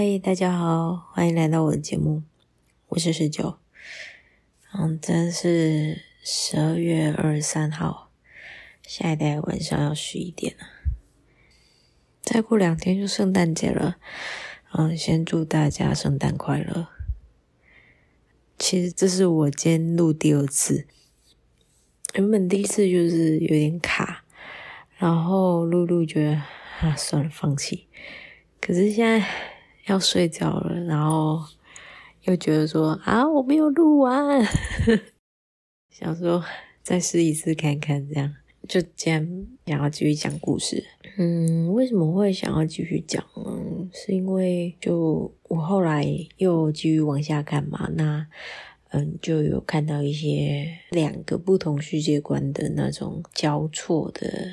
嗨，大家好，欢迎来到我的节目，我是十九。嗯，真是十二月二十三号，下一代晚上要十一点了。再过两天就圣诞节了，嗯，先祝大家圣诞快乐。其实这是我今天录第二次，原本第一次就是有点卡，然后录录觉得啊，算了，放弃。可是现在。要睡觉了，然后又觉得说啊，我没有录完，想说再试一次看看，这样就这样想要继续讲故事。嗯，为什么会想要继续讲呢？是因为就我后来又继续往下看嘛，那嗯就有看到一些两个不同世界观的那种交错的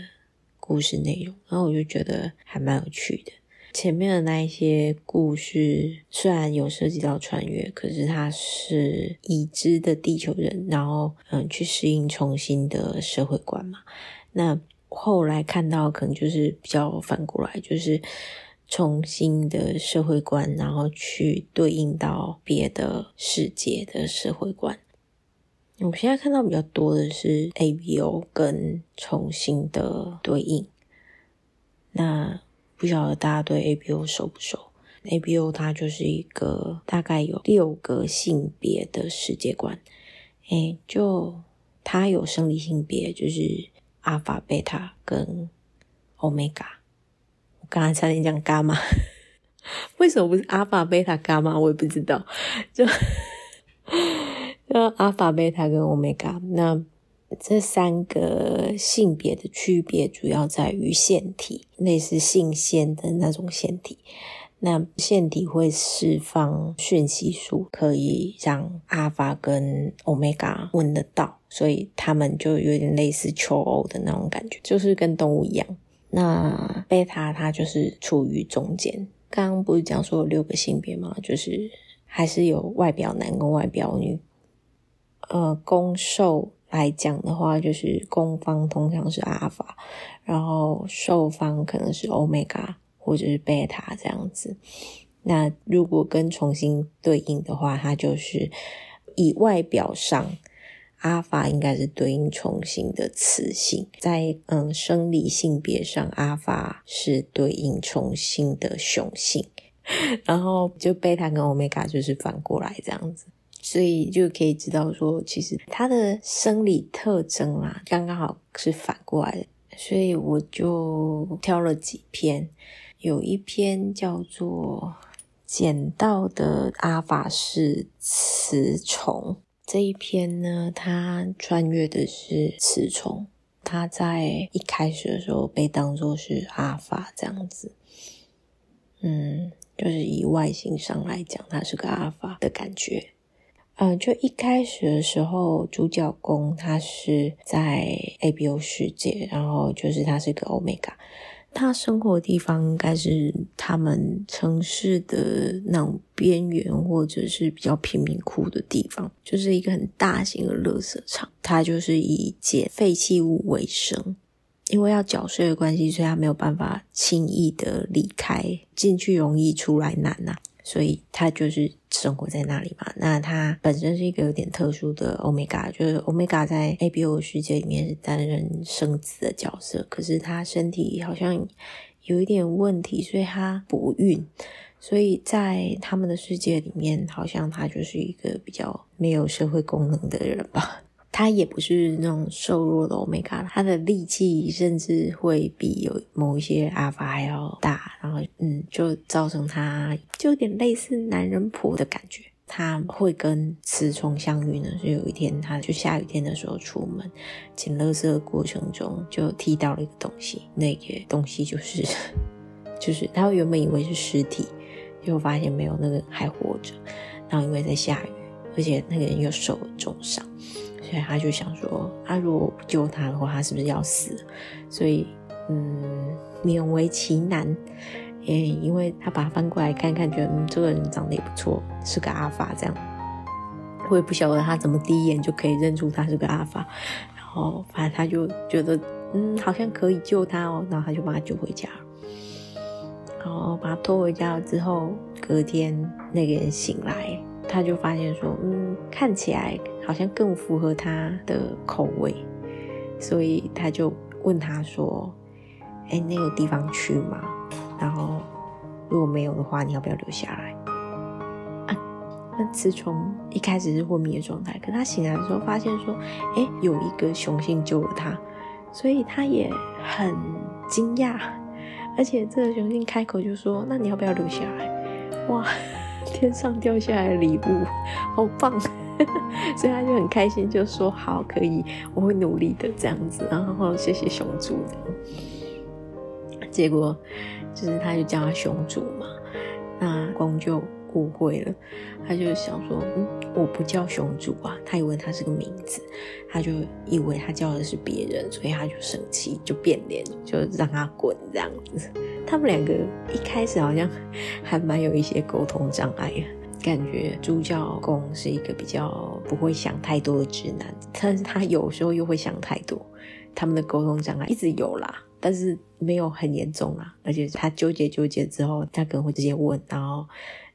故事内容，然后我就觉得还蛮有趣的。前面的那一些故事虽然有涉及到穿越，可是他是已知的地球人，然后嗯去适应重新的社会观嘛。那后来看到可能就是比较反过来，就是重新的社会观，然后去对应到别的世界的社会观。我现在看到比较多的是 ABO 跟重新的对应，那。不晓得大家对 ABO 熟不熟？ABO 它就是一个大概有六个性别的世界观，诶，就它有生理性别，就是阿法、贝塔跟欧米伽。我刚才差点讲伽马，为什么不是阿法、贝塔、伽马？我也不知道，就 就阿法、贝塔跟欧米伽。那这三个性别的区别主要在于腺体，类似性腺的那种腺体。那腺体会释放讯息素，可以让阿法跟欧米伽闻得到，所以他们就有点类似求偶的那种感觉，就是跟动物一样。那贝塔它就是处于中间。刚刚不是讲说有六个性别吗？就是还是有外表男跟外表女，呃，攻受。来讲的话，就是攻方通常是阿法，然后受方可能是欧米伽或者是贝塔这样子。那如果跟重新对应的话，它就是以外表上，阿法应该是对应重新的雌性，在嗯生理性别上，阿法是对应重新的雄性，然后就贝塔跟欧米伽就是反过来这样子。所以就可以知道说，其实它的生理特征啊，刚刚好是反过来的。所以我就挑了几篇，有一篇叫做《捡到的阿法是雌虫》。这一篇呢，它穿越的是雌虫，它在一开始的时候被当作是阿法这样子。嗯，就是以外形上来讲，它是个阿法的感觉。嗯，就一开始的时候，主角公他是在 ABO 世界，然后就是他是个欧米伽，他生活的地方应该是他们城市的那种边缘，或者是比较贫民窟的地方，就是一个很大型的垃圾场。他就是以捡废弃物为生，因为要缴税的关系，所以他没有办法轻易的离开，进去容易，出来难呐、所以他就是生活在那里嘛。那他本身是一个有点特殊的欧米伽，就是欧米伽在 ABO 世界里面是担任生子的角色，可是他身体好像有一点问题，所以他不孕。所以在他们的世界里面，好像他就是一个比较没有社会功能的人吧。他也不是那种瘦弱的欧米伽，他的力气甚至会比有某一些阿法还要大，然后嗯，就造成他就有点类似男人婆的感觉。他会跟雌虫相遇呢，是有一天他就下雨天的时候出门捡垃圾的过程中就踢到了一个东西，那个东西就是 就是他原本以为是尸体，结果发现没有，那个还活着。然后因为在下雨，而且那个人又受了重伤。所以他就想说，他、啊、如果不救他的话，他是不是要死？所以，嗯，勉为其难，也因为他把他翻过来看看，觉得嗯，这个人长得也不错，是个阿法这样。我也不晓得他怎么第一眼就可以认出他是个阿法，然后反正他就觉得，嗯，好像可以救他哦，然后他就把他救回家。然后把他拖回家了之后，隔天那个人醒来，他就发现说，嗯，看起来好像更符合他的口味，所以他就问他说，哎，你有地方去吗？然后如果没有的话，你要不要留下来？啊，那雌虫一开始是昏迷的状态，可他醒来的时候发现说，哎，有一个雄性救了他，所以他也很惊讶。而且这个雄性开口就说：“那你要不要留下来？”哇，天上掉下来的礼物，好棒！所以他就很开心，就说：“好，可以，我会努力的。”这样子，然后谢谢熊主。结果就是他就叫他熊主嘛，那公就。误会了，他就想说，嗯，我不叫熊主啊，他以为他是个名字，他就以为他叫的是别人，所以他就生气，就变脸，就让他滚这样子。他们两个一开始好像还蛮有一些沟通障碍，感觉主角公是一个比较不会想太多的直男，但是他有时候又会想太多，他们的沟通障碍一直有啦，但是没有很严重啦，而且他纠结纠结之后，他可能会直接问，然后。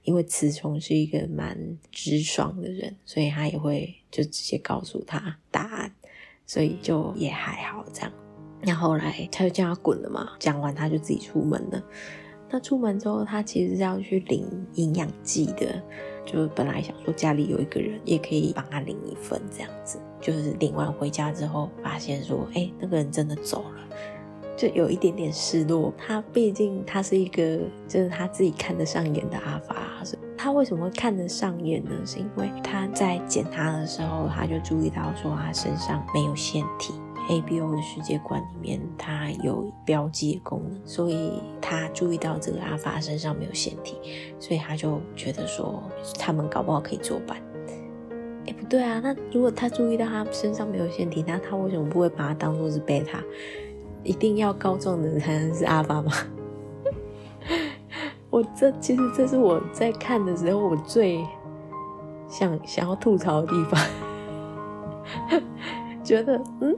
因为雌虫是一个蛮直爽的人，所以他也会就直接告诉他答案，所以就也还好这样。那后来他就叫他滚了嘛，讲完他就自己出门了。那出门之后，他其实是要去领营养剂的，就是本来想说家里有一个人也可以帮他领一份这样子，就是领完回家之后，发现说，哎，那个人真的走了。就有一点点失落，他毕竟他是一个，就是他自己看得上眼的阿法。他为什么会看得上眼呢？是因为他在捡他的时候，他就注意到说他身上没有腺体。ABO 的世界观里面，他有标记的功能，所以他注意到这个阿法身上没有腺体，所以他就觉得说他们搞不好可以作伴。哎，不对啊，那如果他注意到他身上没有腺体，那他为什么不会把他当做是贝塔？一定要高壮的人才能是阿法吗？我这其实这是我在看的时候我最想想要吐槽的地方，觉得嗯，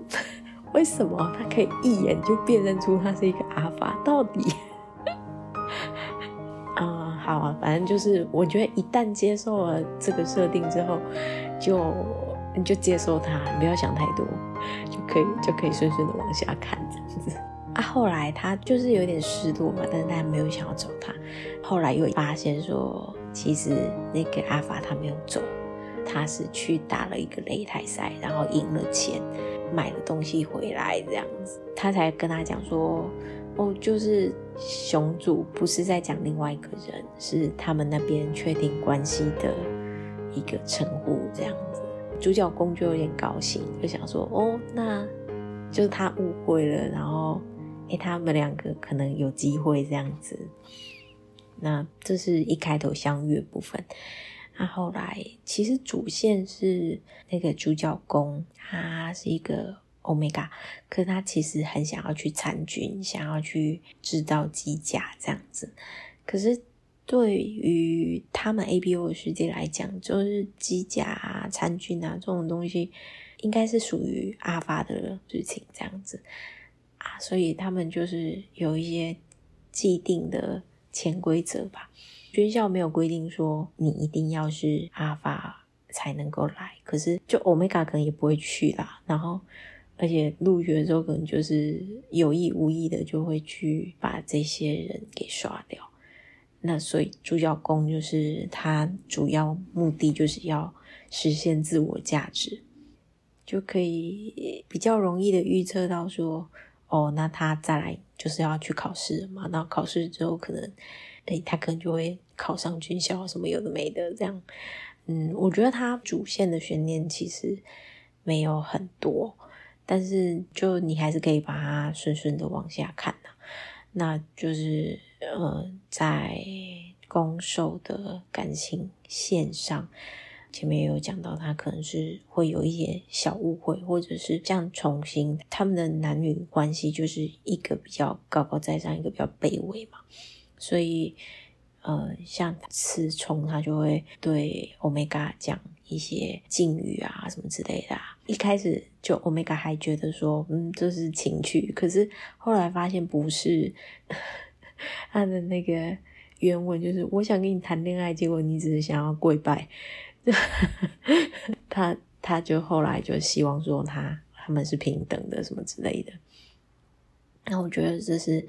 为什么他可以一眼就辨认出他是一个阿法？到底 啊、嗯，好啊，反正就是我觉得一旦接受了这个设定之后，就你就接受它，不要想太多。就可以就可以顺顺的往下看这样子啊。后来他就是有点失落嘛，但是他还没有想要找他。后来又发现说，其实那个阿法他没有走，他是去打了一个擂台赛，然后赢了钱，买了东西回来这样子。他才跟他讲说，哦，就是雄主不是在讲另外一个人，是他们那边确定关系的一个称呼这样子。主角公就有点高兴，就想说：“哦，那就是他误会了，然后，诶，他们两个可能有机会这样子。”那这是一开头相遇的部分。那后来其实主线是那个主角公，他是一个 Omega，可他其实很想要去参军，想要去制造机甲这样子，可是。对于他们 ABO 的世界来讲，就是机甲啊、参军啊这种东西，应该是属于阿法的事情这样子啊，所以他们就是有一些既定的潜规则吧。军校没有规定说你一定要是阿法才能够来，可是就 Omega 可能也不会去啦。然后，而且入学的时候可能就是有意无意的就会去把这些人给刷掉。那所以主角公就是他主要目的就是要实现自我价值，就可以比较容易的预测到说，哦，那他再来就是要去考试嘛，那考试之后可能，诶，他可能就会考上军校什么有的没的这样。嗯，我觉得他主线的悬念其实没有很多，但是就你还是可以把它顺顺的往下看呐，那就是。呃，在攻受的感情线上，前面也有讲到，他可能是会有一些小误会，或者是这样重新他们的男女关系就是一个比较高高在上，一个比较卑微嘛。所以，呃，像雌虫他就会对 Omega 讲一些敬语啊什么之类的。一开始就 Omega 还觉得说，嗯，这是情趣，可是后来发现不是。他的那个原文就是：我想跟你谈恋爱，结果你只是想要跪拜。他他就后来就希望说他他们是平等的什么之类的。那我觉得这是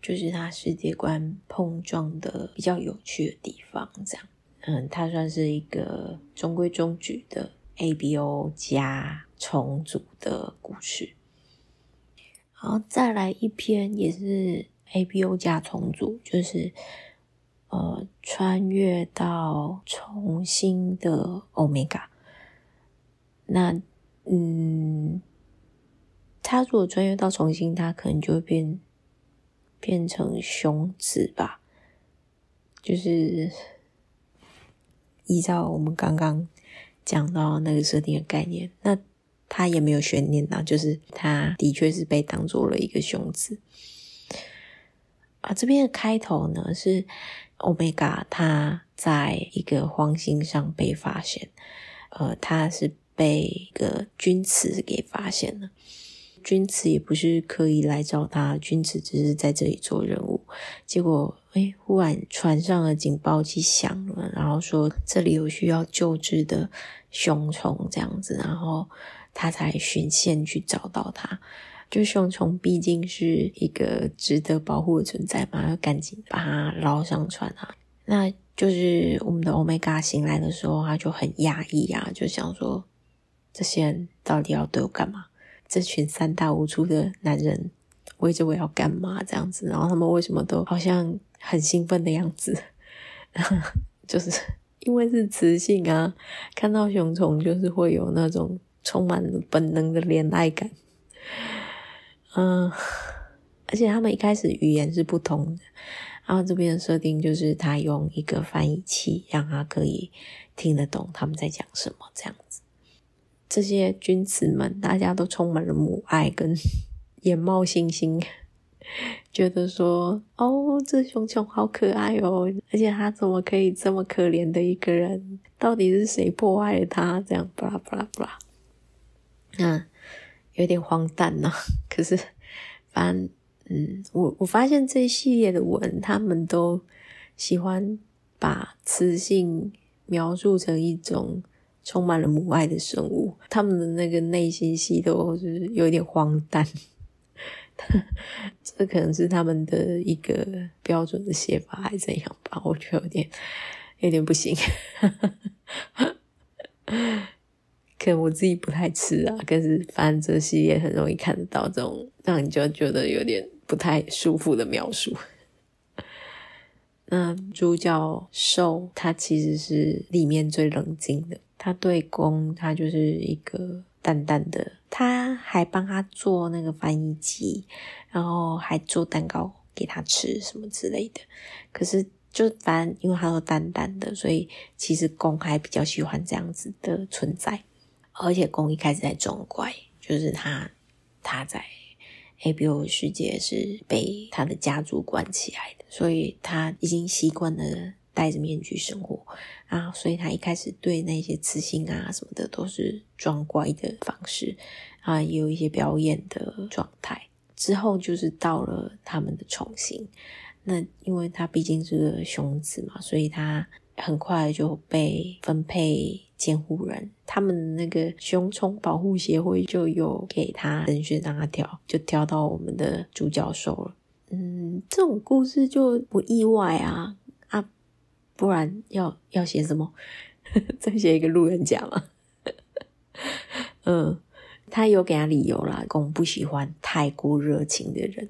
就是他世界观碰撞的比较有趣的地方。这样，嗯，他算是一个中规中矩的 ABO 加重组的故事。好，再来一篇也是 ABO 加重组，就是呃，穿越到重新的 Omega。那嗯，他如果穿越到重新，他可能就会变变成雄子吧。就是依照我们刚刚讲到那个设定的概念，那。他也没有悬念呐，就是他的确是被当做了一个雄子啊。这边的开头呢是 Omega，他在一个荒星上被发现，呃，他是被一个君慈给发现了。君子也不是刻意来找他，君子只是在这里做任务。结果，哎，忽然船上的警报器响了，然后说这里有需要救治的雄虫这样子，然后。他才循线去找到他，就雄虫毕竟是一个值得保护的存在嘛，要赶紧把它捞上船啊。那就是我们的欧米伽醒来的时候，他就很压抑啊，就想说这些人到底要对我干嘛？这群三大无粗的男人围着我要干嘛？这样子，然后他们为什么都好像很兴奋的样子？就是因为是雌性啊，看到雄虫就是会有那种。充满本能的恋爱感，嗯，而且他们一开始语言是不同的，然后这边的设定就是他用一个翻译器，让他可以听得懂他们在讲什么，这样。这些君子们，大家都充满了母爱跟 眼冒星星，觉得说，哦，这熊熊好可爱哦，而且他怎么可以这么可怜的一个人？到底是谁破坏了他？这样，巴拉巴拉巴拉。嗯，有点荒诞呢。可是，反正，嗯，我我发现这一系列的文，他们都喜欢把雌性描述成一种充满了母爱的生物。他们的那个内心戏都是有点荒诞。这可能是他们的一个标准的写法，还是怎样吧？我觉得有点有点不行。可能我自己不太吃啊，可是反正这系列很容易看得到这种让你就觉得有点不太舒服的描述。那主角受他其实是里面最冷静的，他对公他就是一个淡淡的，他还帮他做那个翻译机，然后还做蛋糕给他吃什么之类的。可是就反正因为他都淡淡的，所以其实公还比较喜欢这样子的存在。而且公一开始在装乖，就是他他在 ABO 世界是被他的家族关起来的，所以他已经习惯了戴着面具生活啊，所以他一开始对那些雌性啊什么的都是装乖的方式啊，也有一些表演的状态。之后就是到了他们的重新，那因为他毕竟是个雄子嘛，所以他很快就被分配。监护人，他们那个熊虫保护协会就有给他人选让他挑，就挑到我们的主教授了。嗯，这种故事就不意外啊啊，不然要要写什么？再写一个路人甲嘛。嗯，他有给他理由啦，公不喜欢太过热情的人，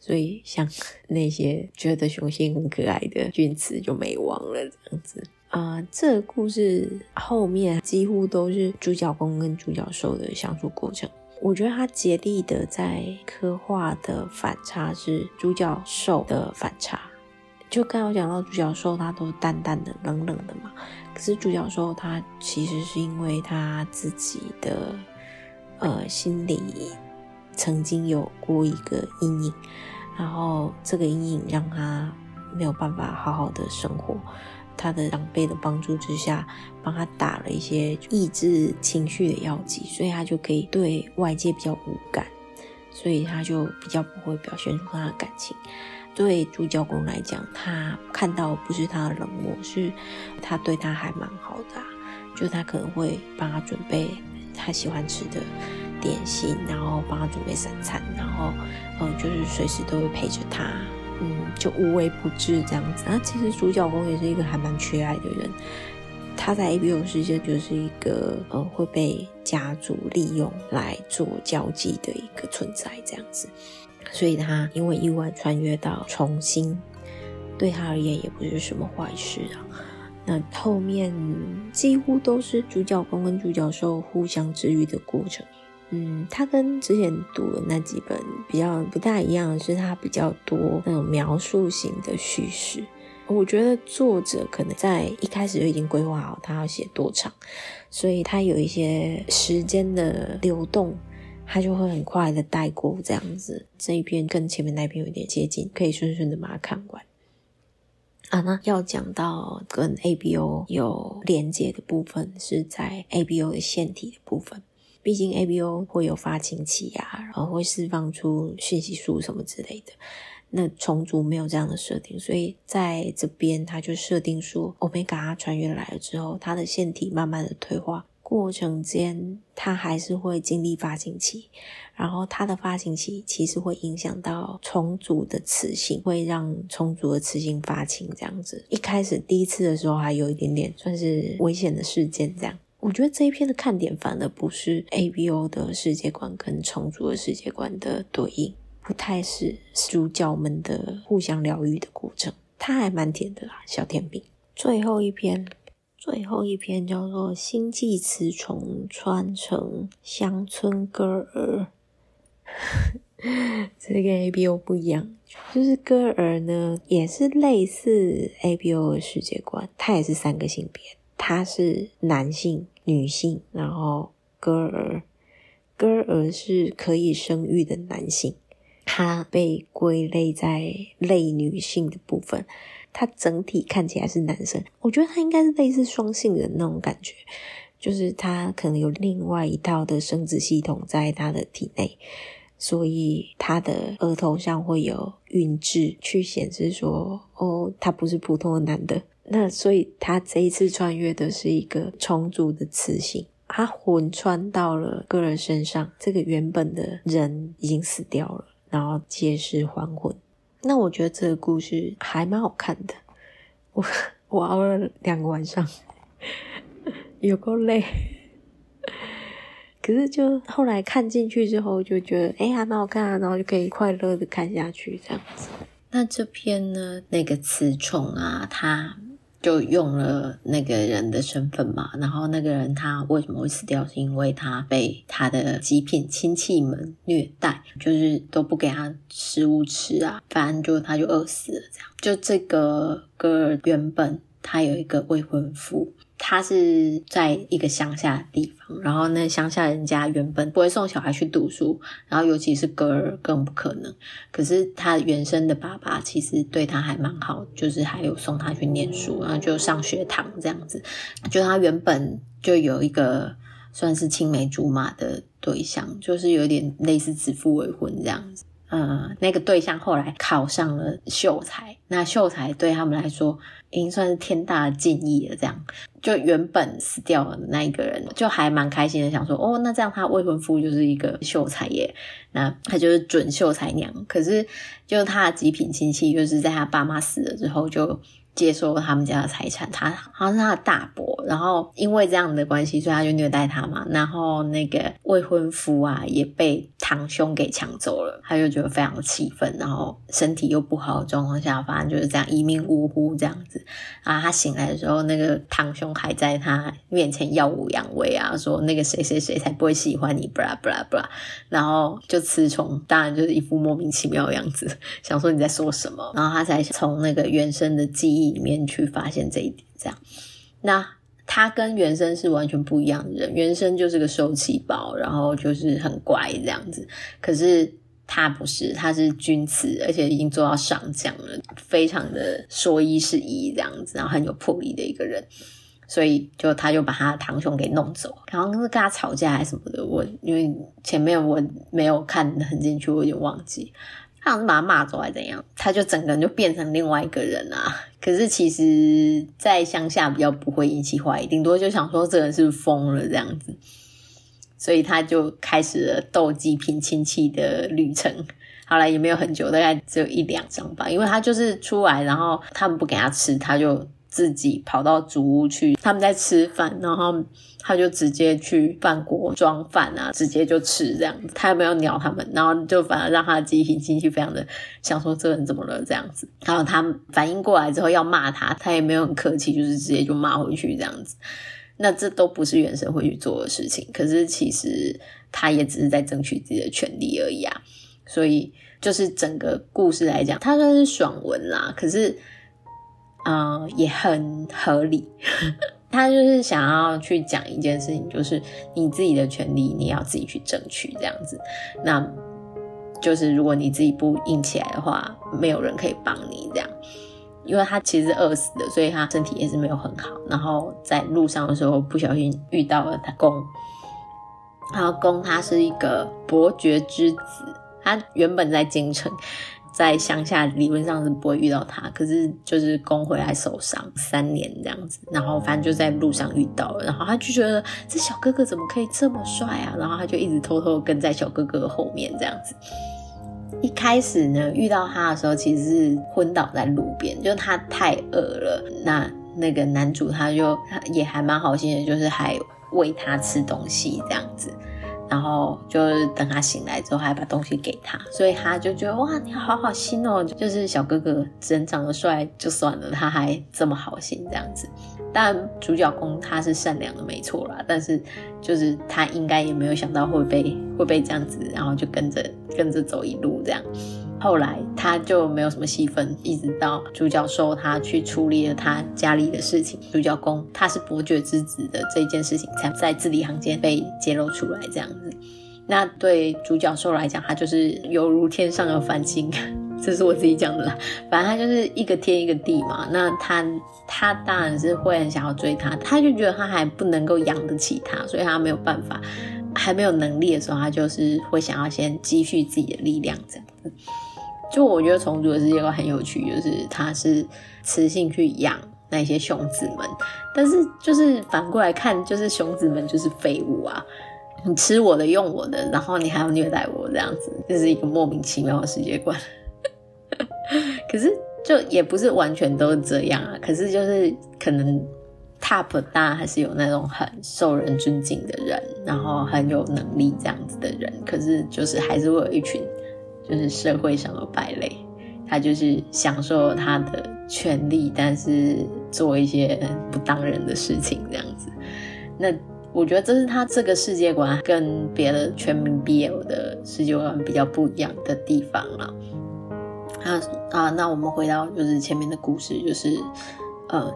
所以像那些觉得雄性很可爱的君慈就没忘了这样子。啊、这个故事后面几乎都是主角公跟主角受的相处过程。我觉得他竭力的在刻画的反差是主角受的反差。就刚刚讲到主角受，他都淡淡的、冷冷的嘛。可是主角受他其实是因为他自己的呃心里曾经有过一个阴影，然后这个阴影让他没有办法好好的生活。他的长辈的帮助之下，帮他打了一些抑制情绪的药剂，所以他就可以对外界比较无感，所以他就比较不会表现出他的感情。对主角公来讲，他看到不是他的冷漠，是他对他还蛮好的，就他可能会帮他准备他喜欢吃的点心，然后帮他准备三餐，然后嗯，就是随时都会陪着他，嗯，就无微不至这样子。那其实主角公也是一个还蛮缺爱的人。他在 ABO 世界就是一个呃会被家族利用来做交际的一个存在，这样子，所以他因为意外穿越到重新，对他而言也不是什么坏事啊。那后面几乎都是主角公跟主角受互相治愈的过程。嗯，他跟之前读的那几本比较不大一样是，他比较多那种描述型的叙事。我觉得作者可能在一开始就已经规划好他要写多长，所以他有一些时间的流动，他就会很快的带过这样子。这一篇跟前面那一篇有点接近，可以顺顺的把它看完。啊，那要讲到跟 ABO 有连接的部分，是在 ABO 的腺体的部分。毕竟 ABO 会有发情期啊，然后会释放出讯息素什么之类的。那虫族没有这样的设定，所以在这边他就设定说，Omega 他穿越来了之后，他的腺体慢慢的退化过程间，他还是会经历发情期，然后他的发情期其实会影响到虫族的雌性，会让虫族的雌性发情这样子。一开始第一次的时候还有一点点算是危险的事件这样。我觉得这一篇的看点反而不是 ABO 的世界观跟虫族的世界观的对应。不太是主角们的互相疗愈的过程，它还蛮甜的啦，小甜饼。最后一篇，最后一篇叫做《星际雌虫穿成乡村歌儿》，这跟 ABO 不一样，就是歌儿呢也是类似 ABO 的世界观，它也是三个性别，它是男性、女性，然后歌儿，歌儿是可以生育的男性。它被归类在类女性的部分，他整体看起来是男生，我觉得他应该是类似双性人那种感觉，就是他可能有另外一套的生殖系统在他的体内，所以他的额头上会有孕痣，去显示说，哦，他不是普通的男的。那所以他这一次穿越的是一个充足的雌性，他魂穿到了个人身上，这个原本的人已经死掉了。然后借尸还魂，那我觉得这个故事还蛮好看的。我我熬了两个晚上，有够累。可是就后来看进去之后，就觉得诶还蛮好看啊，然后就可以快乐的看下去这样子。那这篇呢，那个雌虫啊，它。就用了那个人的身份嘛，然后那个人他为什么会死掉？是因为他被他的极品亲戚们虐待，就是都不给他食物吃啊，反正就他就饿死了。这样，就这个歌儿原本他有一个未婚夫。他是在一个乡下的地方，然后那乡下人家原本不会送小孩去读书，然后尤其是歌儿更不可能。可是他原生的爸爸其实对他还蛮好，就是还有送他去念书，然后就上学堂这样子。就他原本就有一个算是青梅竹马的对象，就是有点类似指腹为婚这样子。嗯，那个对象后来考上了秀才，那秀才对他们来说已经算是天大的敬意了。这样，就原本死掉的那一个人，就还蛮开心的，想说哦，那这样他未婚夫就是一个秀才耶，那他就是准秀才娘。可是，就他的极品亲戚，就是在他爸妈死了之后就。接收他们家的财产，他好像是他的大伯，然后因为这样的关系，所以他就虐待他嘛。然后那个未婚夫啊，也被堂兄给抢走了，他就觉得非常气愤，然后身体又不好的状况下，反正就是这样一命呜呼这样子啊。他醒来的时候，那个堂兄还在他面前耀武扬威啊，说那个谁谁谁才不会喜欢你，布拉布拉布拉。然后就雌虫当然就是一副莫名其妙的样子，想说你在说什么，然后他才从那个原生的记忆。里面去发现这一点，这样，那他跟原生是完全不一样的人。原生就是个受气包，然后就是很乖这样子。可是他不是，他是君子，而且已经做到上将了，非常的说一是一这样子，然后很有魄力的一个人。所以就他就把他堂兄给弄走，然后是跟他吵架还是什么的。我因为前面我没有看得很进去，我有点忘记。他好像是把他骂走还是怎样，他就整个人就变成另外一个人啊。可是其实，在乡下比较不会引起怀疑，顶多就想说这人是不是疯了这样子，所以他就开始了斗鸡拼亲戚的旅程。好了，也没有很久，大概只有一两张吧，因为他就是出来，然后他们不给他吃，他就。自己跑到主屋去，他们在吃饭，然后他就直接去饭锅装饭啊，直接就吃这样子，他也没有鸟他们，然后就反而让他的极品亲戚非常的想说这个人怎么了这样子，然后他反应过来之后要骂他，他也没有很客气，就是直接就骂回去这样子。那这都不是原生会去做的事情，可是其实他也只是在争取自己的权利而已啊。所以就是整个故事来讲，他算是爽文啦，可是。嗯、也很合理。他就是想要去讲一件事情，就是你自己的权利，你要自己去争取这样子。那就是如果你自己不硬起来的话，没有人可以帮你这样。因为他其实饿死的，所以他身体也是没有很好。然后在路上的时候不小心遇到了他公，然后公他是一个伯爵之子，他原本在京城。在乡下理论上是不会遇到他，可是就是攻回来受伤三年这样子，然后反正就在路上遇到了，然后他就觉得这小哥哥怎么可以这么帅啊，然后他就一直偷偷跟在小哥哥后面这样子。一开始呢，遇到他的时候其实是昏倒在路边，就他太饿了，那那个男主他就也还蛮好心的，就是还喂他吃东西这样子。然后就是等他醒来之后，还把东西给他，所以他就觉得哇，你好好心哦，就是小哥哥人长得帅就算了，他还这么好心这样子。但主角公他是善良的，没错啦，但是就是他应该也没有想到会被会被这样子，然后就跟着跟着走一路这样。后来他就没有什么戏份，一直到主角受他去处理了他家里的事情，主角公他是伯爵之子的这件事情才在字里行间被揭露出来这样子。那对主角受来讲，他就是犹如天上的繁星，这是我自己讲的啦。反正他就是一个天一个地嘛。那他他当然是会很想要追他，他就觉得他还不能够养得起他，所以他没有办法，还没有能力的时候，他就是会想要先积蓄自己的力量这样子。就我觉得虫族的世界观很有趣，就是他是雌性去养那些雄子们，但是就是反过来看，就是雄子们就是废物啊！你吃我的，用我的，然后你还要虐待我，这样子，这是一个莫名其妙的世界观。可是就也不是完全都是这样啊，可是就是可能 top 大还是有那种很受人尊敬的人，然后很有能力这样子的人，可是就是还是会有一群。就是社会上的败类，他就是享受他的权利，但是做一些不当人的事情，这样子。那我觉得这是他这个世界观跟别的全民 BL 的世界观比较不一样的地方了。啊啊，那我们回到就是前面的故事，就是呃。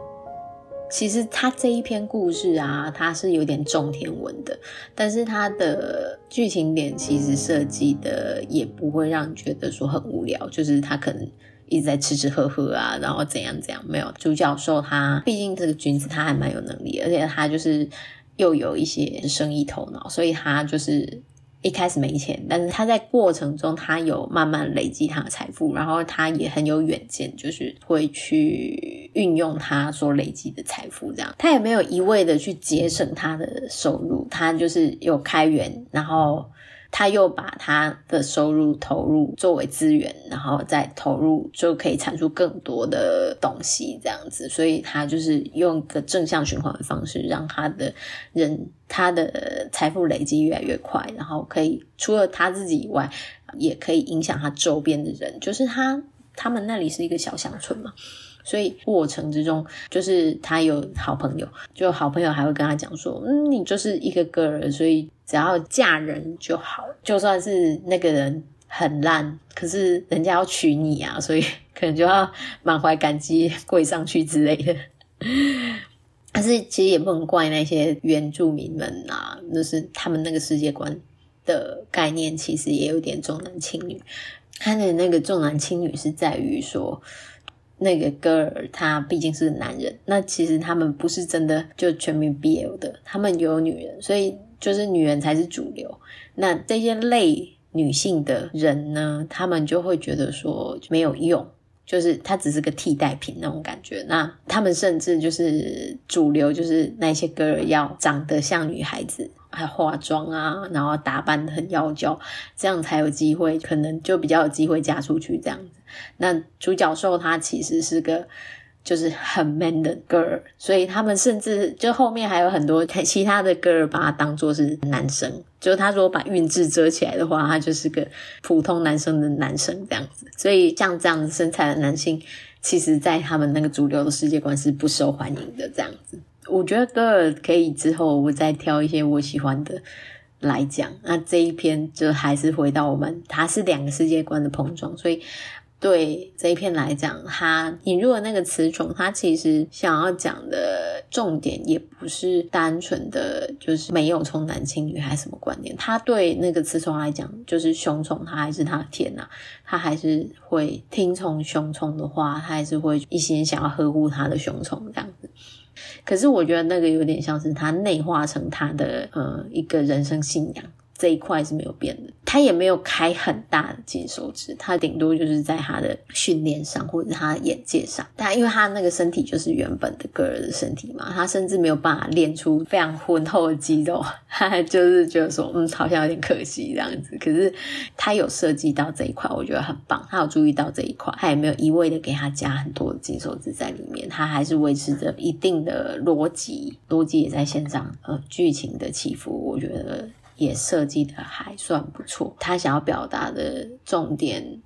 其实他这一篇故事啊，他是有点种田文的，但是他的剧情点其实设计的也不会让你觉得说很无聊，就是他可能一直在吃吃喝喝啊，然后怎样怎样，没有。主角受他毕竟这个君子他还蛮有能力，而且他就是又有一些生意头脑，所以他就是。一开始没钱，但是他在过程中，他有慢慢累积他的财富，然后他也很有远见，就是会去运用他所累积的财富，这样他也没有一味的去节省他的收入，他就是有开源，然后。他又把他的收入投入作为资源，然后再投入就可以产出更多的东西，这样子，所以他就是用一个正向循环的方式，让他的人他的财富累积越来越快，然后可以除了他自己以外，也可以影响他周边的人，就是他他们那里是一个小乡村嘛。所以过程之中，就是他有好朋友，就好朋友还会跟他讲说：“嗯，你就是一个 girl，所以只要嫁人就好，就算是那个人很烂，可是人家要娶你啊，所以可能就要满怀感激跪上去之类的。”但是其实也不能怪那些原住民们啊，就是他们那个世界观的概念，其实也有点重男轻女。他的那个重男轻女是在于说。那个 girl 他毕竟是男人，那其实他们不是真的就全民 BL 的，他们有女人，所以就是女人才是主流。那这些类女性的人呢，他们就会觉得说没有用。就是他只是个替代品那种感觉，那他们甚至就是主流，就是那些 girl 要长得像女孩子，还化妆啊，然后打扮得很妖娇，这样才有机会，可能就比较有机会嫁出去这样子。那独角兽它其实是个。就是很 man 的 girl，所以他们甚至就后面还有很多其他的 girl 把他当做是男生，就是他如果把韵致遮起来的话，他就是个普通男生的男生这样子。所以像这样身材的男性，其实在他们那个主流的世界观是不受欢迎的这样子。我觉得 girl 可以之后我再挑一些我喜欢的来讲。那这一篇就还是回到我们，它是两个世界观的碰撞，所以。对这一篇来讲，他引入了那个词穷，他其实想要讲的重点也不是单纯的就是没有重男轻女还是什么观念。他对那个雌虫来讲，就是雄虫，他还是他的天呐，他还是会听从雄虫的话，他还是会一心想要呵护他的雄虫这样子。可是我觉得那个有点像是他内化成他的呃一个人生信仰。这一块是没有变的，他也没有开很大的金手指，他顶多就是在他的训练上或者他的眼界上，但因为他那个身体就是原本的个人的身体嘛，他甚至没有办法练出非常浑厚的肌肉，他就是觉得说，嗯，好像有点可惜这样子。可是他有设计到这一块，我觉得很棒，他有注意到这一块，他也没有一味的给他加很多的金手指在里面，他还是维持着一定的逻辑，逻辑也在线上，呃，剧情的起伏，我觉得。也设计的还算不错，他想要表达的重点，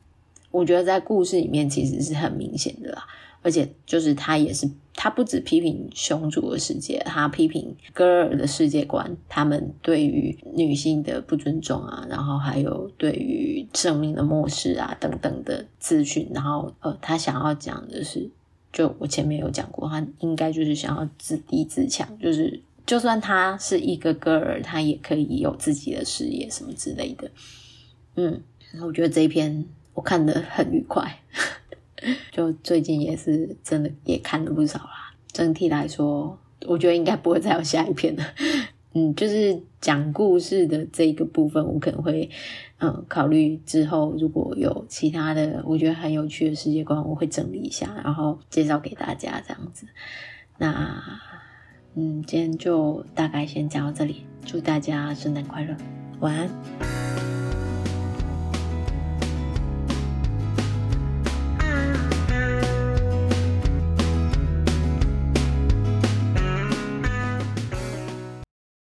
我觉得在故事里面其实是很明显的啦。而且就是他也是，他不止批评熊族的世界，他批评戈尔的世界观，他们对于女性的不尊重啊，然后还有对于生命的漠视啊等等的资讯。然后呃，他想要讲的是，就我前面有讲过，他应该就是想要自立自强，就是。就算他是一个 girl，他也可以有自己的事业什么之类的。嗯，我觉得这一篇我看得很愉快，就最近也是真的也看了不少啦。整体来说，我觉得应该不会再有下一篇了。嗯，就是讲故事的这个部分，我可能会嗯考虑之后如果有其他的我觉得很有趣的世界观，我会整理一下，然后介绍给大家这样子。那。嗯，今天就大概先讲到这里，祝大家圣诞快乐，晚安。